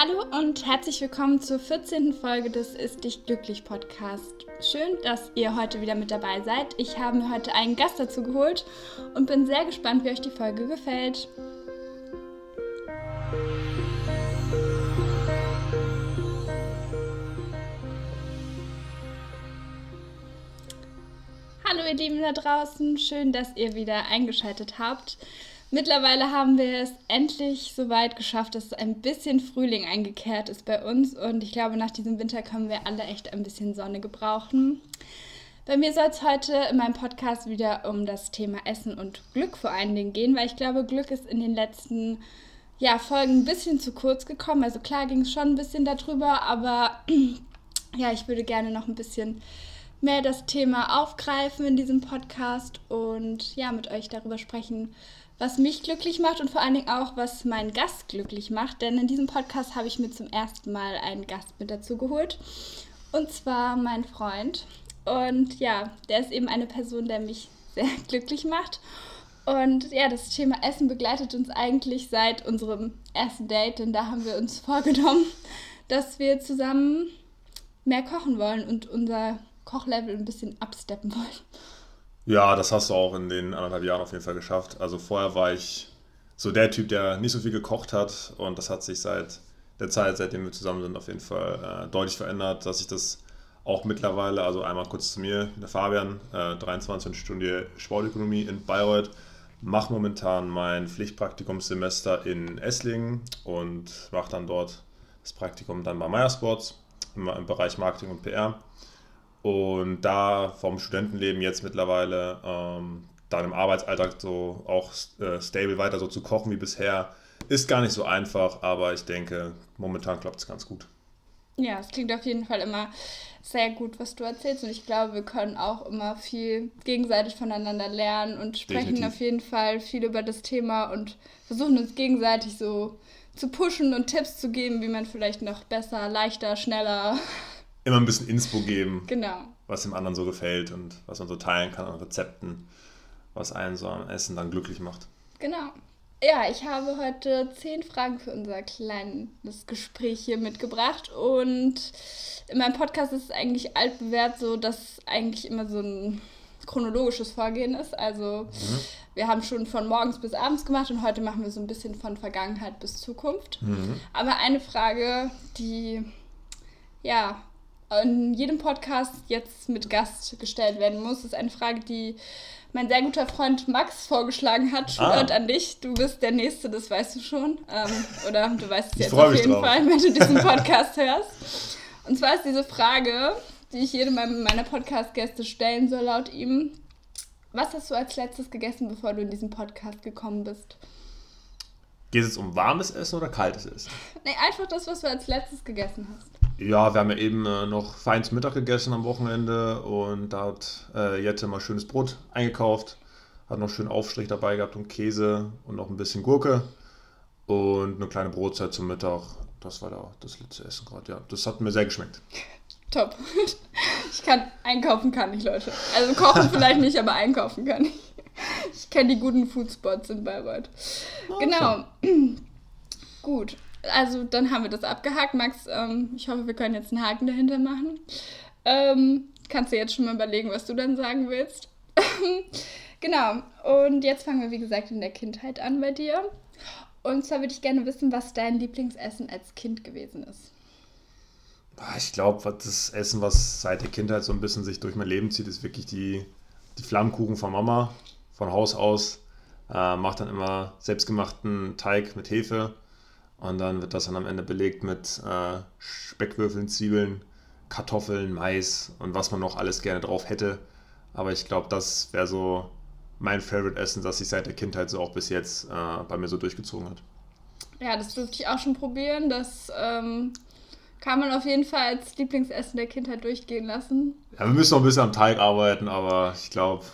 Hallo und herzlich willkommen zur 14. Folge des Ist dich glücklich Podcast. Schön, dass ihr heute wieder mit dabei seid. Ich habe mir heute einen Gast dazu geholt und bin sehr gespannt, wie euch die Folge gefällt. Hallo ihr Lieben da draußen, schön, dass ihr wieder eingeschaltet habt. Mittlerweile haben wir es endlich so weit geschafft, dass ein bisschen Frühling eingekehrt ist bei uns und ich glaube, nach diesem Winter können wir alle echt ein bisschen Sonne gebrauchen. Bei mir soll es heute in meinem Podcast wieder um das Thema Essen und Glück vor allen Dingen gehen, weil ich glaube, Glück ist in den letzten ja, Folgen ein bisschen zu kurz gekommen. Also klar ging es schon ein bisschen darüber, aber ja, ich würde gerne noch ein bisschen mehr das Thema aufgreifen in diesem Podcast und ja, mit euch darüber sprechen, was mich glücklich macht und vor allen Dingen auch, was meinen Gast glücklich macht. Denn in diesem Podcast habe ich mir zum ersten Mal einen Gast mit dazu geholt. Und zwar mein Freund. Und ja, der ist eben eine Person, der mich sehr glücklich macht. Und ja, das Thema Essen begleitet uns eigentlich seit unserem ersten Date, denn da haben wir uns vorgenommen, dass wir zusammen mehr kochen wollen und unser Kochlevel ein bisschen absteppen wollen. Ja, das hast du auch in den anderthalb Jahren auf jeden Fall geschafft. Also vorher war ich so der Typ, der nicht so viel gekocht hat und das hat sich seit der Zeit, seitdem wir zusammen sind, auf jeden Fall äh, deutlich verändert, dass ich das auch mittlerweile, also einmal kurz zu mir, der Fabian, äh, 23 Stunden Sportökonomie in Bayreuth, mache momentan mein Pflichtpraktikumssemester in Esslingen und mache dann dort das Praktikum dann bei Meiersports im, im Bereich Marketing und PR und da vom Studentenleben jetzt mittlerweile ähm, dann im Arbeitsalltag so auch äh, stable weiter so zu kochen wie bisher, ist gar nicht so einfach, aber ich denke, momentan klappt es ganz gut. Ja, es klingt auf jeden Fall immer sehr gut, was du erzählst. Und ich glaube, wir können auch immer viel gegenseitig voneinander lernen und sprechen Definitiv. auf jeden Fall viel über das Thema und versuchen uns gegenseitig so zu pushen und Tipps zu geben, wie man vielleicht noch besser, leichter, schneller immer ein bisschen Inspo geben. Genau. Was dem anderen so gefällt und was man so teilen kann an Rezepten, was einen so am Essen dann glücklich macht. Genau. Ja, ich habe heute zehn Fragen für unser kleines Gespräch hier mitgebracht und in meinem Podcast ist es eigentlich altbewährt so, dass eigentlich immer so ein chronologisches Vorgehen ist. Also mhm. wir haben schon von morgens bis abends gemacht und heute machen wir so ein bisschen von Vergangenheit bis Zukunft. Mhm. Aber eine Frage, die ja in jedem Podcast jetzt mit Gast gestellt werden muss. Das ist eine Frage, die mein sehr guter Freund Max vorgeschlagen hat. Shoutout ah. an dich. Du bist der Nächste, das weißt du schon. Ähm, oder du weißt es jetzt auf jeden drauf. Fall, wenn du diesen Podcast hörst. Und zwar ist diese Frage, die ich jedem meiner Podcast-Gäste stellen soll, laut ihm. Was hast du als letztes gegessen, bevor du in diesen Podcast gekommen bist? Geht es um warmes Essen oder kaltes Essen? Nee, einfach das, was du als letztes gegessen hast. Ja, wir haben ja eben äh, noch feins Mittag gegessen am Wochenende und da hat äh, Jette mal schönes Brot eingekauft, hat noch schön Aufstrich dabei gehabt und Käse und noch ein bisschen Gurke und eine kleine Brotzeit zum Mittag. Das war da das letzte Essen gerade, ja. Das hat mir sehr geschmeckt. Top. Ich kann einkaufen kann ich, Leute. Also kochen vielleicht nicht, aber einkaufen kann ich. Ich kenne die guten Foodspots in Bayreuth. Okay. Genau. Gut also dann haben wir das abgehakt. Max, ähm, ich hoffe, wir können jetzt einen Haken dahinter machen. Ähm, kannst du jetzt schon mal überlegen, was du dann sagen willst? genau. Und jetzt fangen wir, wie gesagt, in der Kindheit an bei dir. Und zwar würde ich gerne wissen, was dein Lieblingsessen als Kind gewesen ist. Ah, ich glaube, das Essen, was seit der Kindheit so ein bisschen sich durch mein Leben zieht, ist wirklich die, die Flammkuchen von Mama, von Haus aus. Äh, macht dann immer selbstgemachten Teig mit Hefe und dann wird das dann am Ende belegt mit äh, Speckwürfeln, Zwiebeln, Kartoffeln, Mais und was man noch alles gerne drauf hätte. Aber ich glaube, das wäre so mein Favorite-Essen, das sich seit der Kindheit so auch bis jetzt äh, bei mir so durchgezogen hat. Ja, das durfte ich auch schon probieren. Das ähm, kann man auf jeden Fall als Lieblingsessen der Kindheit durchgehen lassen. Ja, wir müssen noch ein bisschen am Teig arbeiten, aber ich glaube,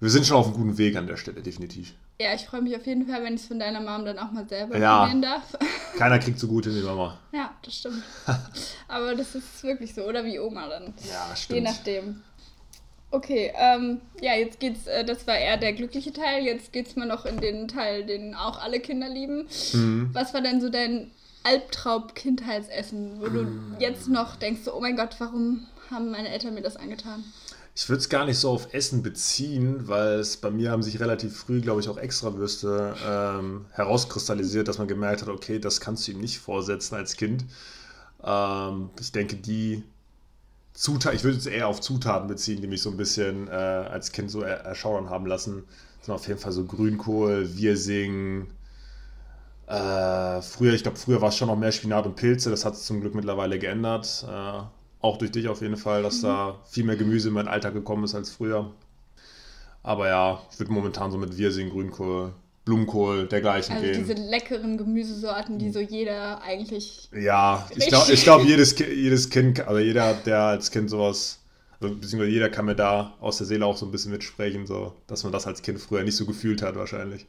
wir sind schon auf einem guten Weg an der Stelle, definitiv. Ja, ich freue mich auf jeden Fall, wenn ich es von deiner Mom dann auch mal selber ja, probieren darf. Keiner kriegt so gut in die Mama. Ja, das stimmt. Aber das ist wirklich so, oder wie Oma dann. Ja, stimmt. Je nachdem. Okay, ähm, ja, jetzt geht's, äh, das war eher der glückliche Teil, jetzt geht's mal noch in den Teil, den auch alle Kinder lieben. Mhm. Was war denn so dein Albtraum-Kindheitsessen, wo du mm. jetzt noch denkst, oh mein Gott, warum haben meine Eltern mir das angetan? Ich würde es gar nicht so auf Essen beziehen, weil es bei mir haben sich relativ früh, glaube ich, auch Extrawürste ähm, herauskristallisiert, dass man gemerkt hat, okay, das kannst du ihm nicht vorsetzen als Kind. Ähm, ich denke, die Zutaten, ich würde es eher auf Zutaten beziehen, die mich so ein bisschen äh, als Kind so er erschaudern haben lassen. Das sind auf jeden Fall so Grünkohl, Wirsing. Äh, früher, ich glaube, früher war es schon noch mehr Spinat und Pilze. Das hat sich zum Glück mittlerweile geändert. Äh, auch durch dich auf jeden Fall, dass mhm. da viel mehr Gemüse in meinen Alltag gekommen ist als früher. Aber ja, ich würde momentan so mit Wirsing, Grünkohl, Blumenkohl, dergleichen also gehen. diese leckeren Gemüsesorten, die so jeder eigentlich. Ja, ich glaube, glaub, jedes, jedes Kind, also jeder, der als Kind sowas, also beziehungsweise jeder kann mir da aus der Seele auch so ein bisschen mitsprechen, so, dass man das als Kind früher nicht so gefühlt hat, wahrscheinlich.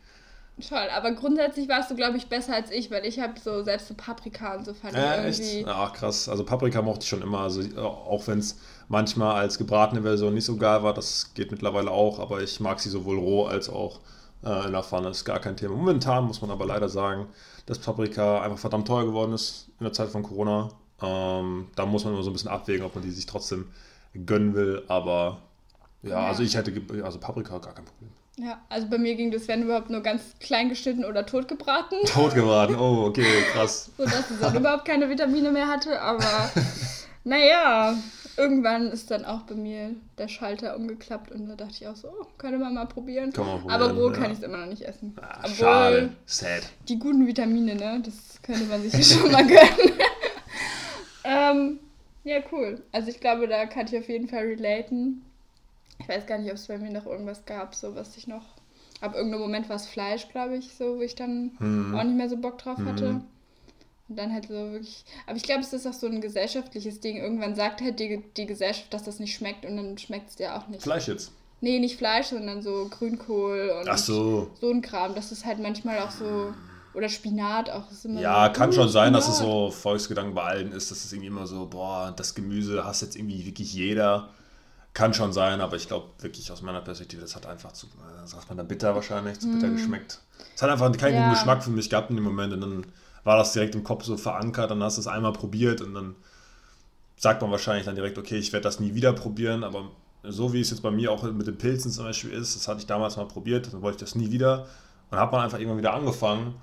Toll, aber grundsätzlich warst du, glaube ich, besser als ich, weil ich habe so selbst so Paprika und so fand äh, ich irgendwie. Echt? Ach krass, also Paprika mochte ich schon immer, also auch wenn es manchmal als gebratene Version nicht so geil war, das geht mittlerweile auch, aber ich mag sie sowohl roh als auch äh, in der Pfanne, ist gar kein Thema. Momentan muss man aber leider sagen, dass Paprika einfach verdammt teuer geworden ist in der Zeit von Corona. Ähm, da muss man immer so ein bisschen abwägen, ob man die sich trotzdem gönnen will, aber ja, ja. also ich hätte, also Paprika gar kein Problem. Ja, also bei mir ging das, wenn überhaupt, nur ganz klein geschnitten oder totgebraten. Totgebraten, oh, okay, krass. so dass es dann überhaupt keine Vitamine mehr hatte, aber naja, irgendwann ist dann auch bei mir der Schalter umgeklappt und da dachte ich auch so, oh, könnte man mal probieren. Kann man probieren aber roh ja. kann ich es immer noch nicht essen. Ah, Obwohl schade, sad. Die guten Vitamine, ne, das könnte man sich schon mal gönnen. ähm, ja, cool. Also ich glaube, da kann ich auf jeden Fall relaten. Ich weiß gar nicht, ob es bei mir noch irgendwas gab, so was ich noch. Ab irgendeinem Moment war es Fleisch, glaube ich, so, wo ich dann hm. auch nicht mehr so Bock drauf hatte. Hm. Und dann halt so wirklich. Aber ich glaube, es ist auch so ein gesellschaftliches Ding. Irgendwann sagt halt die, die Gesellschaft, dass das nicht schmeckt und dann schmeckt es dir auch nicht. Fleisch jetzt? Nee, nicht Fleisch, sondern so Grünkohl und so. so ein Kram. Das ist halt manchmal auch so. Oder Spinat auch. Ist immer ja, so, kann schon sein, Spinat. dass es so Volksgedanken bei allen ist, dass es irgendwie immer so, boah, das Gemüse hast jetzt irgendwie wirklich jeder. Kann schon sein, aber ich glaube wirklich aus meiner Perspektive, das hat einfach zu, äh, sagt man dann bitter wahrscheinlich, zu bitter mm. geschmeckt. Es hat einfach keinen ja. guten Geschmack für mich gehabt in dem Moment und dann war das direkt im Kopf so verankert, dann hast du es einmal probiert und dann sagt man wahrscheinlich dann direkt, okay, ich werde das nie wieder probieren, aber so wie es jetzt bei mir auch mit den Pilzen zum Beispiel ist, das hatte ich damals mal probiert, dann wollte ich das nie wieder und hat man einfach irgendwann wieder angefangen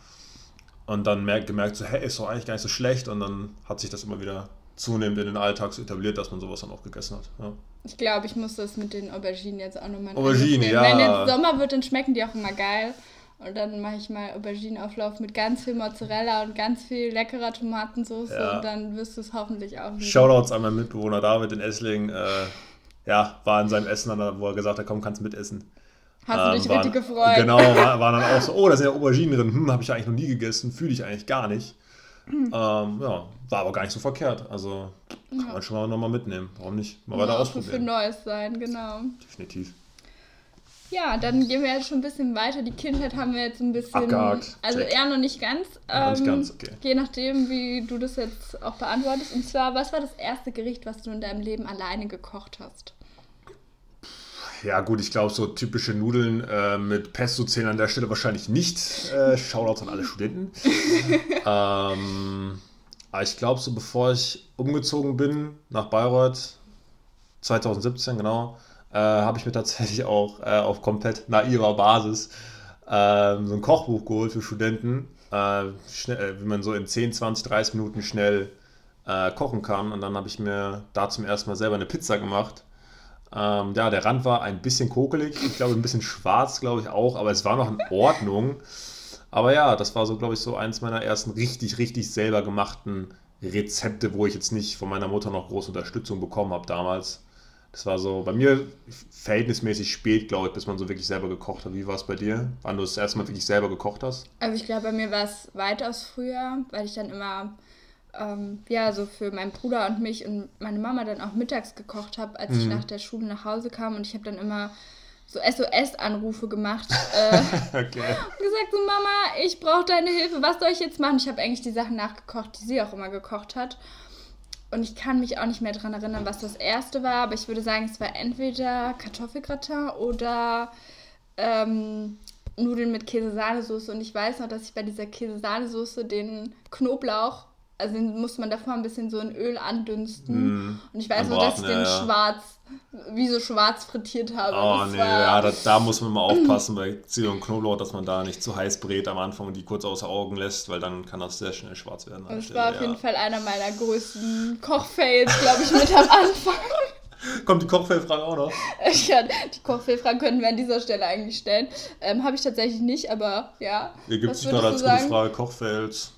und dann merkt, gemerkt, so, hey, ist doch eigentlich gar nicht so schlecht und dann hat sich das immer wieder zunehmend in den Alltag so etabliert, dass man sowas dann auch gegessen hat. Ja. Ich glaube, ich muss das mit den Auberginen jetzt auch nochmal Aubergine, ja. Wenn jetzt Sommer wird, dann schmecken die auch immer geil. Und dann mache ich mal Auberginenauflauf mit ganz viel Mozzarella und ganz viel leckerer Tomatensauce ja. und dann wirst du es hoffentlich auch lieben. Shoutouts an meinen Mitbewohner David in Essling. Äh, ja, war in seinem Essen, wo er gesagt hat, komm, kannst mitessen. Hast ähm, du dich waren, richtig gefreut? Genau, war, war, dann auch so, oh, da sind ja Auberginen drin. Hm, habe ich eigentlich noch nie gegessen, fühle ich eigentlich gar nicht. Mhm. Ähm, ja, war aber gar nicht so verkehrt. Also kann ja. man schon mal nochmal mitnehmen. Warum nicht? Mal weiter ausprobieren. für Neues sein, genau. Definitiv. Ja, dann gehen wir jetzt schon ein bisschen weiter. Die Kindheit haben wir jetzt ein bisschen. Abgehakt. Also Check. eher noch nicht ganz. Ähm, nicht ganz, okay. Je nachdem, wie du das jetzt auch beantwortest. Und zwar, was war das erste Gericht, was du in deinem Leben alleine gekocht hast? Ja, gut, ich glaube, so typische Nudeln äh, mit Pesto zählen an der Stelle wahrscheinlich nicht. Äh, Shoutouts an alle Studenten. ähm, aber ich glaube, so bevor ich umgezogen bin nach Bayreuth, 2017, genau, äh, habe ich mir tatsächlich auch äh, auf komplett naiver Basis äh, so ein Kochbuch geholt für Studenten, äh, schnell, äh, wie man so in 10, 20, 30 Minuten schnell äh, kochen kann. Und dann habe ich mir da zum ersten Mal selber eine Pizza gemacht. Ähm, ja, der Rand war ein bisschen kokelig, ich glaube ein bisschen schwarz, glaube ich auch, aber es war noch in Ordnung. Aber ja, das war so, glaube ich, so eins meiner ersten richtig, richtig selber gemachten Rezepte, wo ich jetzt nicht von meiner Mutter noch große Unterstützung bekommen habe damals. Das war so bei mir verhältnismäßig spät, glaube ich, bis man so wirklich selber gekocht hat. Wie war es bei dir? Wann du das erste Mal wirklich selber gekocht hast? Also ich glaube, bei mir war es weitaus früher, weil ich dann immer ähm, ja so für meinen Bruder und mich und meine Mama dann auch mittags gekocht habe, als mhm. ich nach der Schule nach Hause kam und ich habe dann immer so SOS-Anrufe gemacht äh, okay. und gesagt so Mama, ich brauche deine Hilfe, was soll ich jetzt machen? Ich habe eigentlich die Sachen nachgekocht, die sie auch immer gekocht hat und ich kann mich auch nicht mehr daran erinnern, was das erste war, aber ich würde sagen, es war entweder Kartoffelgratin oder ähm, Nudeln mit Käse-Sahnesoße. Und ich weiß noch, dass ich bei dieser Käse-Sahnesoße den Knoblauch also den muss man davor ein bisschen so in Öl andünsten. Mm, und ich weiß nur, dass ich den ja, schwarz, wie so schwarz frittiert habe. Oh nee, ja, da, da, muss man mal aufpassen bei Zwiebeln und Knoblauch, dass man da nicht zu heiß brät am Anfang und die kurz außer Augen lässt, weil dann kann das sehr schnell schwarz werden. Das war auf ja. jeden Fall einer meiner größten Kochfails, glaube ich, mit am Anfang. Kommt die Kochfehlfrage auch noch? Ja, die Kochfehlfrage könnten wir an dieser Stelle eigentlich stellen. Ähm, Habe ich tatsächlich nicht, aber ja. Hier gibt es gerade als gute Frage Kochfails.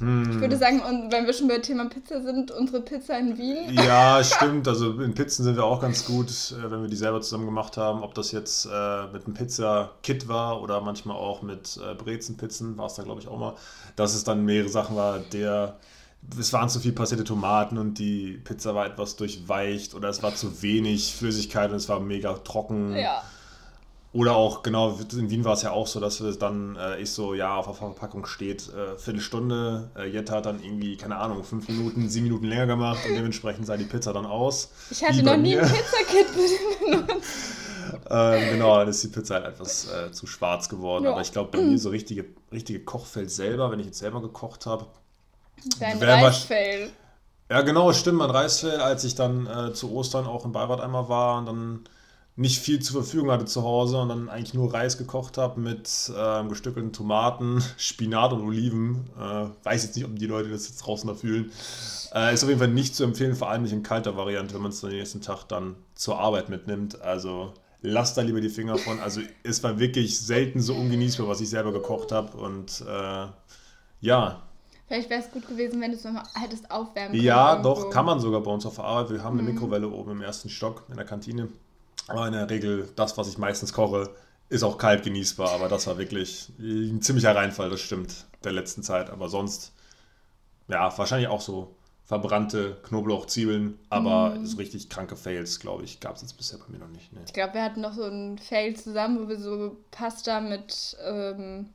Hm. Ich würde sagen, und wenn wir schon bei Thema Pizza sind, unsere Pizza in Wien. Ja, stimmt. Also in Pizzen sind wir auch ganz gut, äh, wenn wir die selber zusammen gemacht haben. Ob das jetzt äh, mit einem Pizza-Kit war oder manchmal auch mit äh, Brezenpizzen, war es da, glaube ich, auch mal. Dass es dann mehrere Sachen war, der es waren zu viel passierte Tomaten und die Pizza war etwas durchweicht oder es war zu wenig Flüssigkeit und es war mega trocken. Ja. Oder auch, genau, in Wien war es ja auch so, dass wir dann, äh, ich so, ja, auf der Verpackung steht, äh, Viertelstunde, äh, Jette hat dann irgendwie, keine Ahnung, fünf Minuten, sieben Minuten länger gemacht und dementsprechend sah die Pizza dann aus. Ich hatte noch nie ein Pizzakit benutzt. ähm, genau, dann ist die Pizza halt etwas äh, zu schwarz geworden. Ja. Aber ich glaube, bei mir so richtige, richtige Kochfeld selber, wenn ich jetzt selber gekocht habe, Dein Reisfell. Ja, genau, stimmt, mein Reisfell, als ich dann äh, zu Ostern auch in Bayreuth einmal war und dann nicht viel zur Verfügung hatte zu Hause und dann eigentlich nur Reis gekocht habe mit äh, gestückelten Tomaten, Spinat und Oliven. Äh, weiß jetzt nicht, ob die Leute das jetzt draußen da fühlen. Äh, ist auf jeden Fall nicht zu empfehlen, vor allem nicht in kalter Variante, wenn man es den nächsten Tag dann zur Arbeit mitnimmt. Also lasst da lieber die Finger von. Also es war wirklich selten so ungenießbar, was ich selber gekocht habe und äh, ja, Vielleicht wäre es gut gewesen, wenn du es nochmal hättest aufwärmen können. Ja, irgendwo. doch, kann man sogar bei uns auf der Arbeit. Wir haben eine mhm. Mikrowelle oben im ersten Stock in der Kantine. Aber in der Regel, das, was ich meistens koche, ist auch kalt genießbar. Aber das war wirklich ein ziemlicher Reinfall, das stimmt, der letzten Zeit. Aber sonst, ja, wahrscheinlich auch so verbrannte Knoblauch, Zwiebeln, aber mm. so richtig kranke Fails, glaube ich, gab es jetzt bisher bei mir noch nicht. Nee. Ich glaube, wir hatten noch so ein Fail zusammen, wo wir so Pasta mit ähm,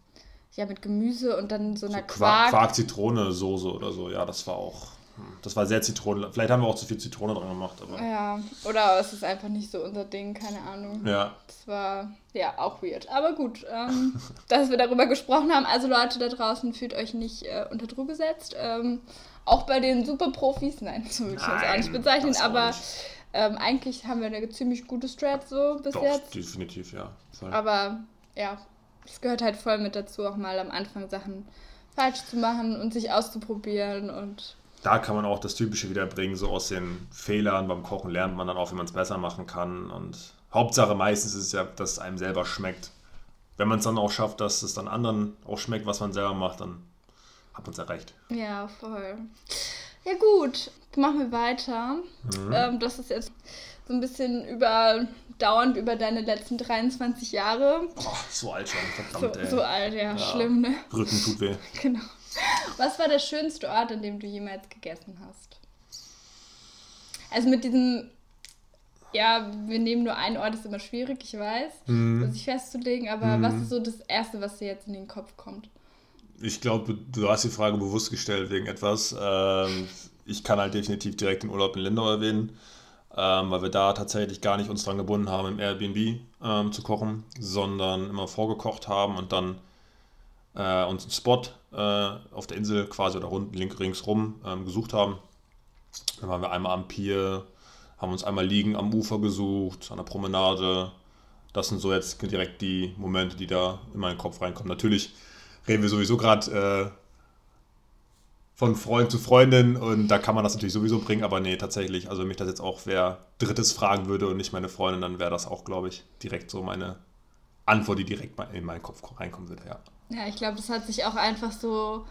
ja, mit Gemüse und dann so einer so Quark. Quark-Zitrone-Soße oder so, ja, das war auch. Das war sehr Zitronen. Vielleicht haben wir auch zu viel Zitrone dran gemacht, aber. Ja, oder es ist einfach nicht so unser Ding, keine Ahnung. Ja. Das war ja auch weird. Aber gut, ähm, dass wir darüber gesprochen haben. Also Leute da draußen, fühlt euch nicht äh, unter Druck gesetzt. Ähm, auch bei den Superprofis, nein, so würde ich das auch nicht bezeichnen, aber nicht. Ähm, eigentlich haben wir eine ziemlich gute Strat so bis Doch, jetzt. definitiv, ja. Voll. Aber ja, es gehört halt voll mit dazu, auch mal am Anfang Sachen falsch zu machen und sich auszuprobieren und. Da kann man auch das Typische wiederbringen, so aus den Fehlern beim Kochen lernt man dann auch, wie man es besser machen kann. Und Hauptsache meistens ist es ja, dass es einem selber schmeckt. Wenn man es dann auch schafft, dass es dann anderen auch schmeckt, was man selber macht, dann hat man es erreicht. Ja, voll. Ja gut, machen wir weiter. Mhm. Ähm, das ist jetzt so ein bisschen über dauernd über deine letzten 23 Jahre. Boah, so alt schon, verdammt, so, ey. So alt, ja, ja, schlimm, ne? Rücken tut weh. Genau. Was war der schönste Ort, an dem du jemals gegessen hast? Also mit diesem, ja, wir nehmen nur einen Ort, ist immer schwierig, ich weiß, mhm. sich festzulegen, aber mhm. was ist so das Erste, was dir jetzt in den Kopf kommt? Ich glaube, du hast die Frage bewusst gestellt wegen etwas. Ähm, ich kann halt definitiv direkt den Urlaub in Lindau erwähnen ähm, weil wir da tatsächlich gar nicht uns dran gebunden haben, im Airbnb ähm, zu kochen, sondern immer vorgekocht haben und dann äh, uns einen Spot äh, auf der Insel quasi oder rund, ringsrum ähm, gesucht haben. Dann waren wir einmal am Pier, haben uns einmal liegen am Ufer gesucht, an der Promenade. Das sind so jetzt direkt die Momente, die da in meinen Kopf reinkommen. Natürlich reden wir sowieso gerade äh, von Freund zu Freundin und da kann man das natürlich sowieso bringen, aber nee, tatsächlich, also wenn mich das jetzt auch wer Drittes fragen würde und nicht meine Freundin, dann wäre das auch, glaube ich, direkt so meine Antwort, die direkt in meinen Kopf reinkommen würde, ja. Ja, ich glaube, das hat sich auch einfach so,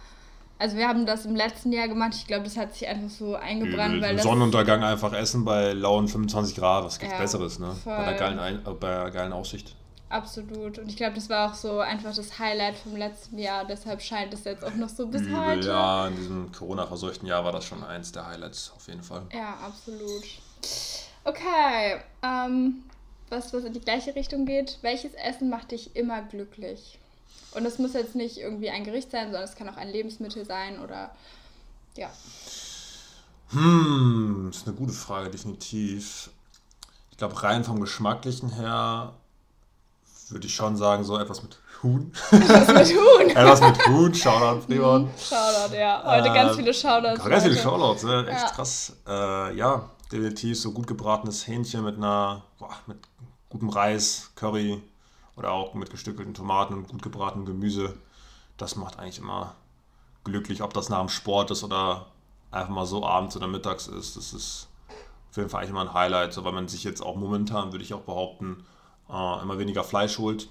also wir haben das im letzten Jahr gemacht, ich glaube, das hat sich einfach so eingebrannt, weil Sonnenuntergang einfach essen bei lauen 25 Grad, was gibt's ja, Besseres, ne? Bei der geilen, Ein bei der geilen Aussicht. Absolut. Und ich glaube, das war auch so einfach das Highlight vom letzten Jahr. Deshalb scheint es jetzt auch noch so bis Übel, heute. Ja, in diesem Corona-verseuchten Jahr war das schon eins der Highlights auf jeden Fall. Ja, absolut. Okay, ähm, was, was in die gleiche Richtung geht. Welches Essen macht dich immer glücklich? Und das muss jetzt nicht irgendwie ein Gericht sein, sondern es kann auch ein Lebensmittel sein oder ja. Hm, das ist eine gute Frage, definitiv. Ich glaube, rein vom Geschmacklichen her würde ich schon sagen, so etwas mit Huhn. Etwas mit Huhn. Etwas mit Huhn. Shoutout, Fremont. Mhm. Shoutout, ja. Heute äh, ganz viele Shoutouts. Ganz viele Shoutouts, ne? echt ja. krass. Äh, ja, definitiv so gut gebratenes Hähnchen mit einer, boah, mit gutem Reis, Curry oder auch mit gestückelten Tomaten und gut gebratenem Gemüse. Das macht eigentlich immer glücklich, ob das nach dem Sport ist oder einfach mal so abends oder mittags ist. Das ist auf jeden Fall eigentlich immer ein Highlight, so, weil man sich jetzt auch momentan, würde ich auch behaupten, äh, immer weniger Fleisch holt,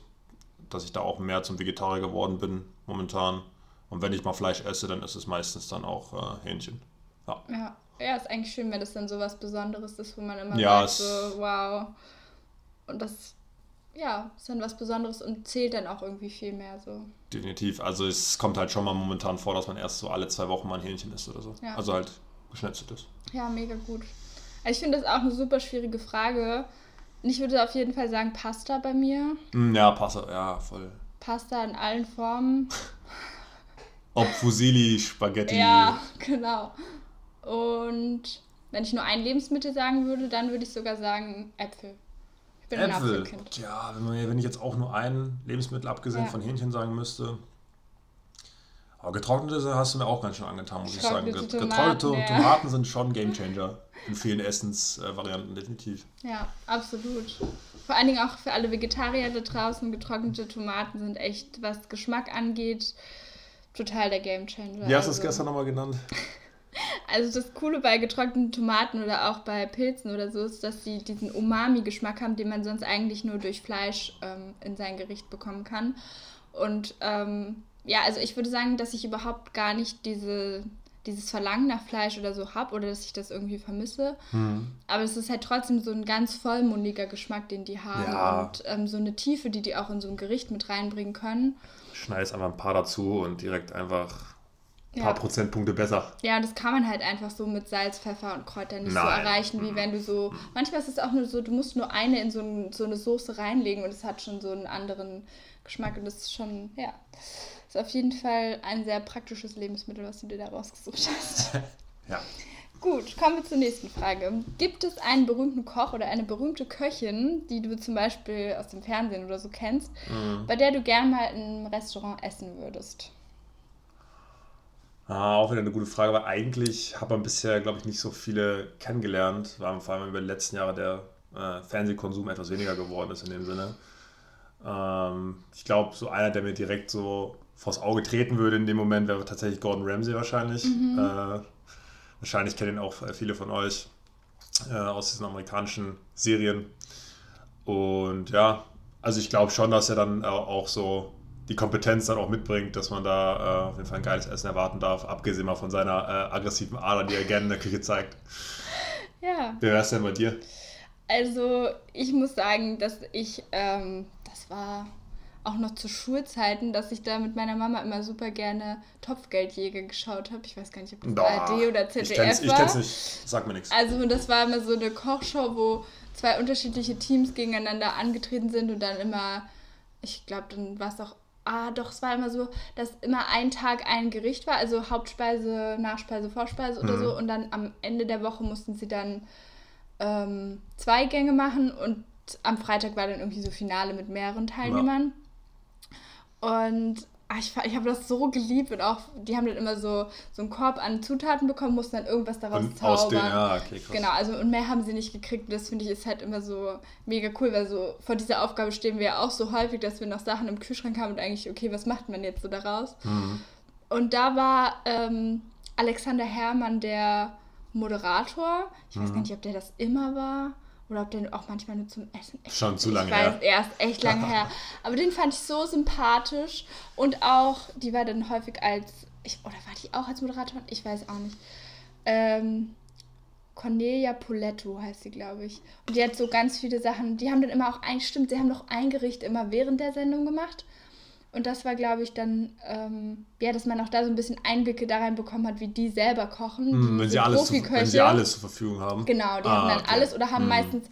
dass ich da auch mehr zum Vegetarier geworden bin momentan. Und wenn ich mal Fleisch esse, dann ist es meistens dann auch äh, Hähnchen. Ja. ja. Ja, ist eigentlich schön, wenn das dann so was Besonderes ist, wo man immer ja, sagt, so, wow. Und das, ja, ist dann was Besonderes und zählt dann auch irgendwie viel mehr so. Definitiv. Also es kommt halt schon mal momentan vor, dass man erst so alle zwei Wochen mal ein Hähnchen isst oder so. Ja. Also halt geschnetzeltes. Ja, mega gut. Also ich finde das auch eine super schwierige Frage. Ich würde auf jeden Fall sagen Pasta bei mir. Mm, ja, Pasta, ja, voll. Pasta in allen Formen. Ob Fusilli, Spaghetti. Ja, genau. Und wenn ich nur ein Lebensmittel sagen würde, dann würde ich sogar sagen Äpfel. Ich bin Äpfel. ein. Ja, wenn ich jetzt auch nur ein Lebensmittel abgesehen ja. von Hähnchen sagen müsste. Aber getrocknete hast du mir auch ganz schön angetan, muss ich sagen. Getrocknete Tomaten, ja. Tomaten sind schon Gamechanger in vielen Essensvarianten, definitiv. Ja, absolut. Vor allen Dingen auch für alle Vegetarier da draußen, getrocknete Tomaten sind echt, was Geschmack angeht, total der Gamechanger. Wie hast du es also. gestern nochmal genannt? Also das Coole bei getrockneten Tomaten oder auch bei Pilzen oder so ist, dass sie diesen Umami-Geschmack haben, den man sonst eigentlich nur durch Fleisch ähm, in sein Gericht bekommen kann. Und ähm, ja, also ich würde sagen, dass ich überhaupt gar nicht diese, dieses Verlangen nach Fleisch oder so habe oder dass ich das irgendwie vermisse. Mhm. Aber es ist halt trotzdem so ein ganz vollmundiger Geschmack, den die haben ja. und ähm, so eine Tiefe, die die auch in so ein Gericht mit reinbringen können. Schneidest einfach ein paar dazu und direkt einfach ein paar Prozentpunkte besser. Ja, und das kann man halt einfach so mit Salz, Pfeffer und Kräutern nicht Nein. so erreichen, wie wenn du so. Manchmal ist es auch nur so, du musst nur eine in so, ein, so eine Soße reinlegen und es hat schon so einen anderen Geschmack und das ist schon, ja. Ist auf jeden Fall ein sehr praktisches Lebensmittel, was du dir da rausgesucht hast. ja. Gut, kommen wir zur nächsten Frage. Gibt es einen berühmten Koch oder eine berühmte Köchin, die du zum Beispiel aus dem Fernsehen oder so kennst, mhm. bei der du gern mal im Restaurant essen würdest? Ah, auch wieder eine gute Frage, weil eigentlich hat man bisher, glaube ich, nicht so viele kennengelernt, weil vor allem über die letzten Jahre der äh, Fernsehkonsum etwas weniger geworden ist in dem Sinne. Ähm, ich glaube, so einer, der mir direkt so vors Auge treten würde in dem Moment, wäre tatsächlich Gordon Ramsay wahrscheinlich. Mhm. Äh, wahrscheinlich kennen ihn auch viele von euch äh, aus diesen amerikanischen Serien. Und ja, also ich glaube schon, dass er dann auch so die Kompetenz dann auch mitbringt, dass man da äh, auf jeden Fall ein geiles Essen erwarten darf, abgesehen mal von seiner äh, aggressiven Ader, die er gerne in der Küche zeigt. Ja. Wer wäre es denn bei dir? Also, ich muss sagen, dass ich, ähm, das war auch noch zu Schulzeiten, dass ich da mit meiner Mama immer super gerne Topfgeldjäger geschaut habe. Ich weiß gar nicht, ob das Boah, ARD oder ZDF ich kenn's, war. Ich kenn's nicht, sag mir nichts. Also das war immer so eine Kochshow, wo zwei unterschiedliche Teams gegeneinander angetreten sind und dann immer, ich glaube, dann war es auch Ah, doch, es war immer so, dass immer ein Tag ein Gericht war, also Hauptspeise, Nachspeise, Vorspeise oder mhm. so. Und dann am Ende der Woche mussten sie dann ähm, zwei Gänge machen und am Freitag war dann irgendwie so Finale mit mehreren Teilnehmern. Ja. Und Ah, ich, ich habe das so geliebt und auch, die haben dann immer so, so einen Korb an Zutaten bekommen, mussten dann irgendwas daraus und zaubern. Aus den, ja, okay, krass. Genau, also und mehr haben sie nicht gekriegt. Und das finde ich ist halt immer so mega cool, weil so vor dieser Aufgabe stehen wir ja auch so häufig, dass wir noch Sachen im Kühlschrank haben und eigentlich, okay, was macht man jetzt so daraus? Mhm. Und da war ähm, Alexander Herrmann der Moderator. Ich weiß mhm. gar nicht, ob der das immer war. Oder ob der auch manchmal nur zum Essen. Schon zu lange ich weiß, her. Er ist echt lange her. Aber den fand ich so sympathisch. Und auch, die war dann häufig als, ich, oder war die auch als Moderatorin? Ich weiß auch nicht. Ähm, Cornelia Poletto heißt sie, glaube ich. Und die hat so ganz viele Sachen, die haben dann immer auch ein, stimmt, sie haben noch ein Gericht immer während der Sendung gemacht. Und das war, glaube ich, dann, ähm, ja, dass man auch da so ein bisschen Einblicke da rein bekommen hat, wie die selber kochen. Mm, wenn, sie alles zu, wenn sie alles zur Verfügung haben. Genau, die ah, haben dann okay. alles oder haben mm. meistens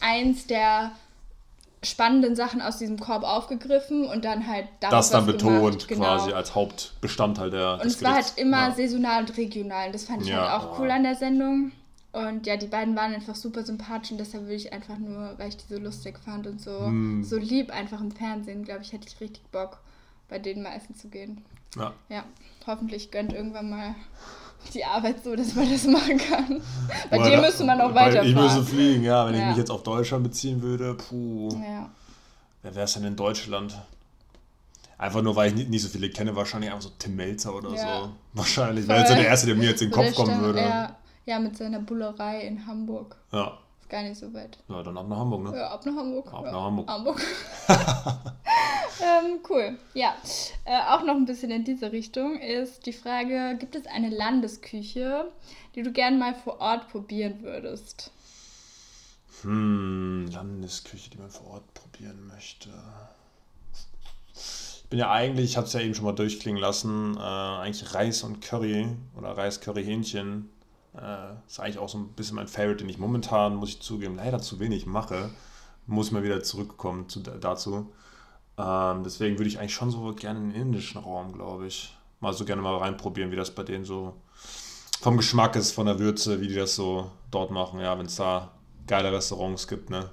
eins der spannenden Sachen aus diesem Korb aufgegriffen und dann halt das dann betont genau. quasi als Hauptbestandteil der und es war halt immer ja. saisonal und regional das fand ich ja. halt auch cool an der Sendung Und ja, die beiden waren einfach super sympathisch und deshalb würde ich einfach nur, weil ich die so lustig fand und so, mm. so lieb einfach im Fernsehen, glaube ich, hätte ich richtig Bock, bei denen mal essen zu gehen. Ja. Ja, hoffentlich gönnt irgendwann mal die Arbeit so, dass man das machen kann. Bei dir müsste man auch weiterfahren. Ich müsste fliegen, ja. Wenn ja. ich mich jetzt auf Deutschland beziehen würde, puh. Ja. Wer wäre es denn in Deutschland? Einfach nur, weil ich nicht, so viele kenne, wahrscheinlich einfach so Tim Melzer oder ja. so. Wahrscheinlich, weil so der Erste, der mir jetzt in den Kopf kommen würde. Ja. Ja, mit seiner Bullerei in Hamburg. Ja. Ist gar nicht so weit. Ja, dann ab nach Hamburg, ne? Ja, ab nach Hamburg. Ab ja. nach Hamburg. Hamburg. ähm, cool. Ja. Äh, auch noch ein bisschen in diese Richtung ist die Frage: Gibt es eine Landesküche, die du gern mal vor Ort probieren würdest? Hm, Landesküche, die man vor Ort probieren möchte. Ich bin ja eigentlich, ich habe es ja eben schon mal durchklingen lassen, äh, eigentlich Reis und Curry oder Reis-Curry-Hähnchen äh, ist eigentlich auch so ein bisschen mein Favorite, den ich momentan, muss ich zugeben, leider zu wenig mache. Muss mal wieder zurückkommen zu, dazu. Ähm, deswegen würde ich eigentlich schon so gerne in den indischen Raum, glaube ich, mal so gerne mal reinprobieren, wie das bei denen so vom Geschmack ist, von der Würze, wie die das so dort machen. Ja, wenn es da geile Restaurants gibt, ne?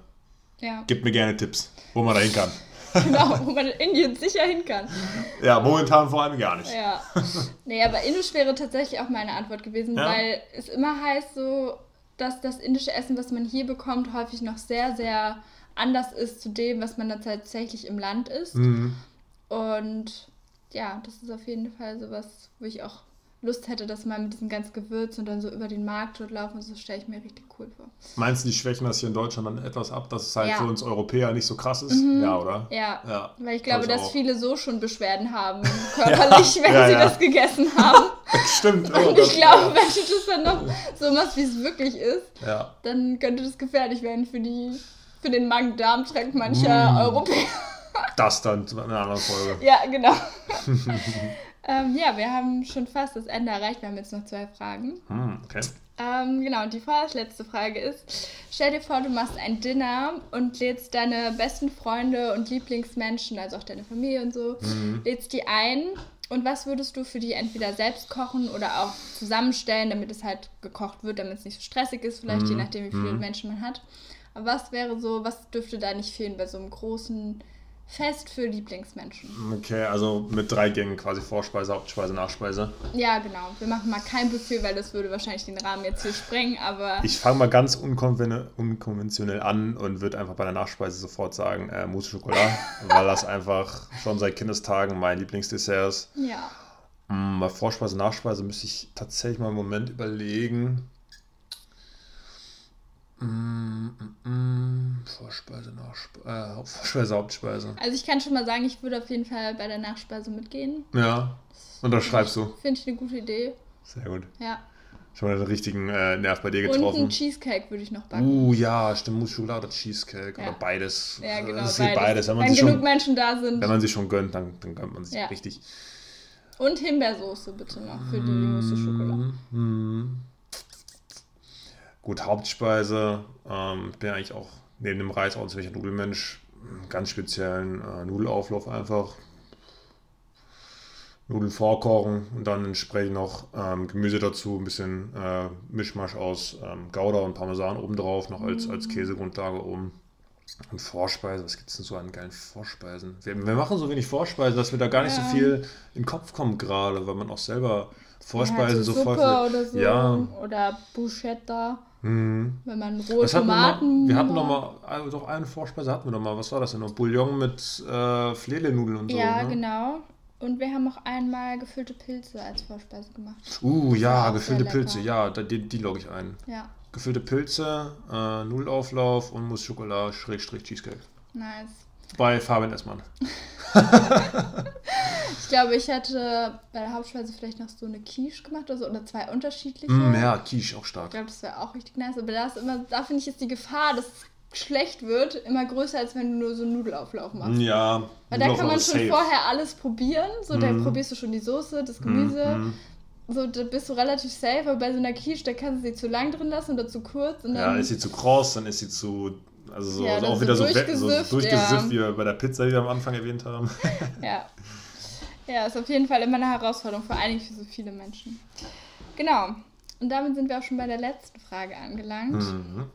Ja. Gib mir gerne Tipps, wo man da hin kann. genau, wo man in Indien sicher hin kann. Ja, momentan vor allem gar nicht. Ja. Nee, aber Indisch wäre tatsächlich auch meine Antwort gewesen, ja. weil es immer heißt so, dass das indische Essen, was man hier bekommt, häufig noch sehr, sehr anders ist zu dem, was man da tatsächlich im Land isst. Mhm. Und ja, das ist auf jeden Fall sowas, wo ich auch Lust hätte, dass man mit diesen ganzen Gewürzen und dann so über den Markt dort laufen, so stelle ich mir richtig cool vor. Meinst du, die schwächen das hier in Deutschland dann etwas ab, dass es halt ja. für uns Europäer nicht so krass ist? Mhm. Ja, oder? Ja. ja. Weil ich glaube, dass auch. viele so schon Beschwerden haben, körperlich, ja. wenn sie das gegessen haben. Stimmt. Oh, und ich glaube, wenn du das dann noch so machst, wie es wirklich ist, dann könnte das gefährlich werden für, die, für den Magen-Darm-Trakt mancher mm. Europäer. Das dann in einer anderen Folge. Ja, genau. Ähm, ja, wir haben schon fast das Ende erreicht. Wir haben jetzt noch zwei Fragen. Hm, okay. Ähm, genau, und die vorletzte Frage ist: Stell dir vor, du machst ein Dinner und lädst deine besten Freunde und Lieblingsmenschen, also auch deine Familie und so, mhm. lädst die ein. Und was würdest du für die entweder selbst kochen oder auch zusammenstellen, damit es halt gekocht wird, damit es nicht so stressig ist, vielleicht mhm. je nachdem, wie viele mhm. Menschen man hat. Aber was wäre so, was dürfte da nicht fehlen bei so einem großen Fest für Lieblingsmenschen. Okay, also mit drei Gängen quasi Vorspeise, Hauptspeise, Nachspeise. Ja, genau. Wir machen mal kein Buffet, weil das würde wahrscheinlich den Rahmen jetzt hier sprengen, aber... Ich fange mal ganz unkonventionell an und würde einfach bei der Nachspeise sofort sagen, äh, Mousse Schokolade, weil das einfach schon seit Kindestagen mein Lieblingsdessert ist. Ja. Mm, bei Vorspeise, Nachspeise müsste ich tatsächlich mal einen Moment überlegen. Mm, mm, mm. Vorspeise, Nachspeise, äh, Vorspeise, Hauptspeise. Also ich kann schon mal sagen, ich würde auf jeden Fall bei der Nachspeise mitgehen. Ja. Und das schreibst du. Finde ich eine gute Idee. Sehr gut. Ja. Schon mal den richtigen äh, Nerv bei dir getroffen. Und einen Cheesecake würde ich noch backen. Uh, ja, stimmt. Mousse Schokolade oder Cheesecake ja. oder beides. Ja, genau. Das ist beides. beides. Wenn, Wenn genug schon, Menschen da sind. Wenn man sich schon gönnt, dann, dann gönnt man sich ja. richtig. Und Himbeersoße bitte noch für die Mousse Schokolade. Mm. Gut, Hauptspeise. Ähm, ich bin eigentlich auch neben dem Reis auch ein ziemlicher Nudelmensch. Ganz speziellen äh, Nudelauflauf einfach. Nudeln vorkochen und dann entsprechend noch ähm, Gemüse dazu, ein bisschen äh, Mischmasch aus ähm, Gouda und Parmesan obendrauf, noch als, als mm. Käsegrundlage oben. Und Vorspeise, was gibt es denn so an geilen Vorspeisen? Wir, wir, machen so wenig Vorspeisen, dass wir da gar nicht ja. so viel in den Kopf kommen gerade, weil man auch selber Vorspeisen ja, so voll viel, oder so. Ja. Oder Buschetta. Mhm. Wenn man rohe Tomaten. Wir, hatten doch mal, also doch eine Vorspeise hatten wir doch mal. Was war das denn noch? Bouillon mit äh, Flelenudeln und so. Ja, ne? genau. Und wir haben auch einmal gefüllte Pilze als Vorspeise gemacht. Uh, ja, gefüllte Pilze. Ja, die, die logge ich ein. Ja. Gefüllte Pilze, äh, Nudelauflauf und Mousse Schokolade, Schrägstrich Cheesecake. Nice. Bei Fabian Essmann. ich glaube, ich hätte bei der Hauptspeise vielleicht noch so eine Quiche gemacht oder so, oder zwei unterschiedliche. Mm, ja, Quiche auch stark. Ich glaube, das wäre auch richtig nice. Aber da, ist immer, da finde ich, ist die Gefahr, dass es schlecht wird, immer größer, als wenn du nur so einen Nudelauflauf machst. Ja. Weil da kann man schon safe. vorher alles probieren. So, mm. da probierst du schon die Soße, das Gemüse. Mm, so, da bist du relativ safe, aber bei so einer Quiche, da kannst du sie zu lang drin lassen oder zu kurz. Ja, ist sie zu kross, dann ist sie zu also so, ja, also auch wieder so, durchgesifft, so durchgesifft ja. wie bei der Pizza, die wir am Anfang erwähnt haben. ja. Ja, ist auf jeden Fall immer eine Herausforderung, vor allem für so viele Menschen. Genau. Und damit sind wir auch schon bei der letzten Frage angelangt. Mhm.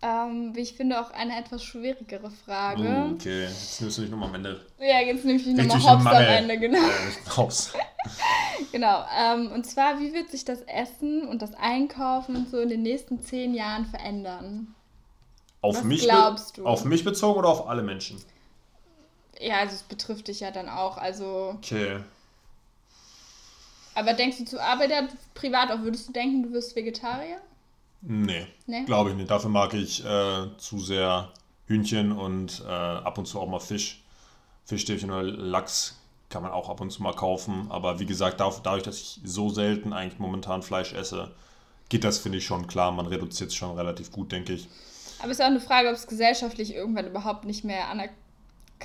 Ähm, wie ich finde, auch eine etwas schwierigere Frage. Uh, okay, jetzt nimmst du dich nochmal am Ende. Ja, jetzt nehme ich dich nochmal hops am Ende, genau. Äh, hops. genau, ähm, und zwar, wie wird sich das Essen und das Einkaufen und so in den nächsten zehn Jahren verändern? Auf Was mich glaubst du? Auf mich bezogen oder auf alle Menschen? Ja, also es betrifft dich ja dann auch, also... Okay. Aber denkst du zu Arbeit, privat auch, würdest du denken, du wirst Vegetarier? Nee, nee? glaube ich nicht. Dafür mag ich äh, zu sehr Hühnchen und äh, ab und zu auch mal Fisch. Fischstäbchen oder Lachs kann man auch ab und zu mal kaufen. Aber wie gesagt, dadurch, dass ich so selten eigentlich momentan Fleisch esse, geht das, finde ich, schon klar. Man reduziert es schon relativ gut, denke ich. Aber es ist auch eine Frage, ob es gesellschaftlich irgendwann überhaupt nicht mehr anerkannt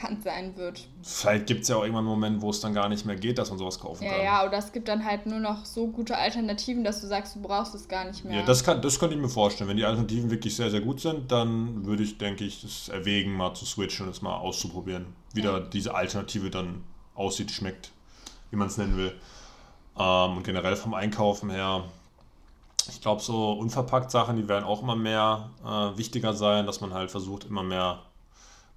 bekannt sein wird. Vielleicht gibt es ja auch irgendwann einen Moment, wo es dann gar nicht mehr geht, dass man sowas kaufen ja, kann. Ja, oder es gibt dann halt nur noch so gute Alternativen, dass du sagst, du brauchst es gar nicht mehr. Ja, das, kann, das könnte ich mir vorstellen. Wenn die Alternativen wirklich sehr, sehr gut sind, dann würde ich, denke ich, das erwägen, mal zu switchen und es mal auszuprobieren. Wie ja. da diese Alternative dann aussieht, schmeckt, wie man es nennen will. Ähm, und generell vom Einkaufen her, ich glaube, so unverpackt Sachen, die werden auch immer mehr äh, wichtiger sein, dass man halt versucht, immer mehr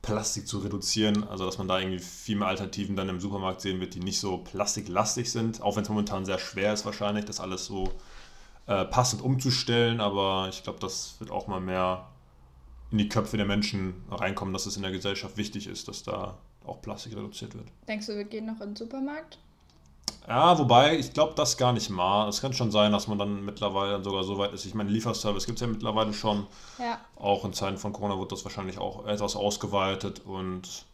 Plastik zu reduzieren. Also dass man da irgendwie viel mehr Alternativen dann im Supermarkt sehen wird, die nicht so plastiklastig sind. Auch wenn es momentan sehr schwer ist wahrscheinlich, das alles so äh, passend umzustellen. Aber ich glaube, das wird auch mal mehr in die Köpfe der Menschen reinkommen, dass es in der Gesellschaft wichtig ist, dass da auch Plastik reduziert wird. Denkst du, wir gehen noch in den Supermarkt? Ja, wobei, ich glaube das gar nicht mal. Es kann schon sein, dass man dann mittlerweile sogar so weit ist. Ich meine, Lieferservice gibt es ja mittlerweile schon. Ja. Auch in Zeiten von Corona wird das wahrscheinlich auch etwas ausgeweitet und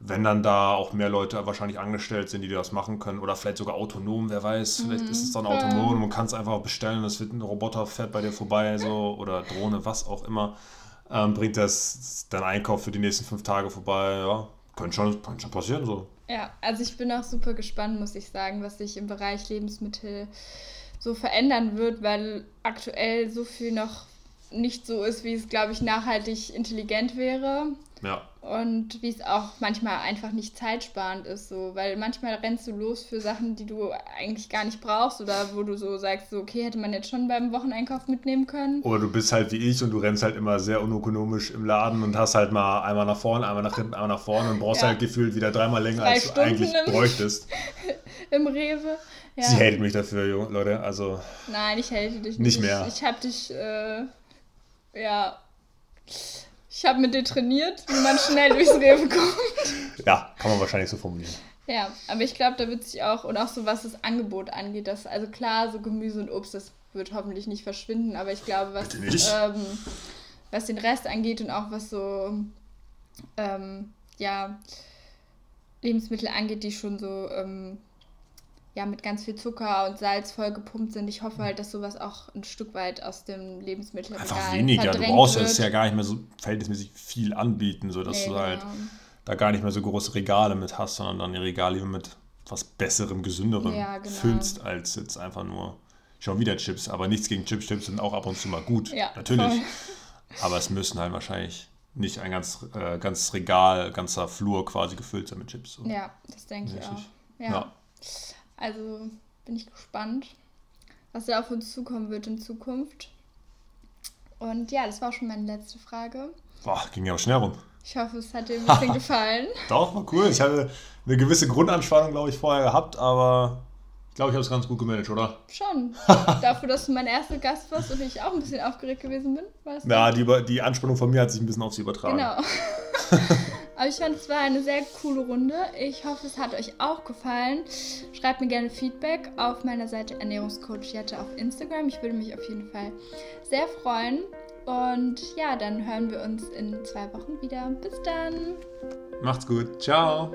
wenn dann da auch mehr Leute wahrscheinlich angestellt sind, die das machen können oder vielleicht sogar autonom, wer weiß, vielleicht mhm. ist es dann autonom und man kann es einfach bestellen, es wird ein Roboter fährt bei dir vorbei so oder Drohne, was auch immer, ähm, bringt das dein Einkauf für die nächsten fünf Tage vorbei, ja, könnte schon, könnte schon passieren so. Ja, also ich bin auch super gespannt, muss ich sagen, was sich im Bereich Lebensmittel so verändern wird, weil aktuell so viel noch nicht so ist, wie es, glaube ich, nachhaltig intelligent wäre. Ja. Und wie es auch manchmal einfach nicht zeitsparend ist, so, weil manchmal rennst du los für Sachen, die du eigentlich gar nicht brauchst oder wo du so sagst, so, okay, hätte man jetzt schon beim Wocheneinkauf mitnehmen können. Oder du bist halt wie ich und du rennst halt immer sehr unökonomisch im Laden und hast halt mal einmal nach vorne, einmal nach hinten, einmal nach vorne und brauchst ja. halt gefühlt wieder dreimal länger, Drei als du Stunden eigentlich im, bräuchtest. Im Rewe. Ja. Sie hält mich dafür, Leute, also. Nein, ich hätte dich nicht. Nicht mehr. Ich, ich hab dich, äh, ja ich habe mit dir trainiert, wie man schnell durchs Rewe kommt. Ja, kann man wahrscheinlich so formulieren. Ja, aber ich glaube, da wird sich auch, und auch so was das Angebot angeht, dass, also klar, so Gemüse und Obst, das wird hoffentlich nicht verschwinden, aber ich glaube, was, ähm, was den Rest angeht und auch was so, ähm, ja, Lebensmittel angeht, die schon so ähm, ja mit ganz viel Zucker und Salz voll gepumpt sind. Ich hoffe halt, dass sowas auch ein Stück weit aus dem Lebensmittel Einfach weniger. Du brauchst es ja gar nicht mehr so verhältnismäßig viel anbieten, sodass nee, du halt genau. da gar nicht mehr so große Regale mit hast, sondern dann die Regale mit was Besserem, Gesünderem ja, genau. füllst, als jetzt einfach nur schon wieder Chips. Aber nichts gegen Chips. Chips sind auch ab und zu mal gut. Ja, natürlich. Voll. Aber es müssen halt wahrscheinlich nicht ein ganz, äh, ganz Regal, ganzer Flur quasi gefüllt sein mit Chips. So. Ja, das denke ich auch. ja. ja. Also bin ich gespannt, was da auf uns zukommen wird in Zukunft. Und ja, das war schon meine letzte Frage. Boah, ging ja auch schnell rum. Ich hoffe, es hat dir ein bisschen gefallen. Doch, war cool. Ich hatte eine gewisse Grundanspannung, glaube ich, vorher gehabt, aber ich glaube, ich habe es ganz gut gemanagt, oder? Schon. Dafür, dass du mein erster Gast warst und ich auch ein bisschen aufgeregt gewesen bin. Ja, die, die Anspannung von mir hat sich ein bisschen auf sie übertragen. Genau. Aber ich fand, es war eine sehr coole Runde. Ich hoffe, es hat euch auch gefallen. Schreibt mir gerne Feedback auf meiner Seite Ernährungscoach Jette auf Instagram. Ich würde mich auf jeden Fall sehr freuen. Und ja, dann hören wir uns in zwei Wochen wieder. Bis dann. Macht's gut. Ciao.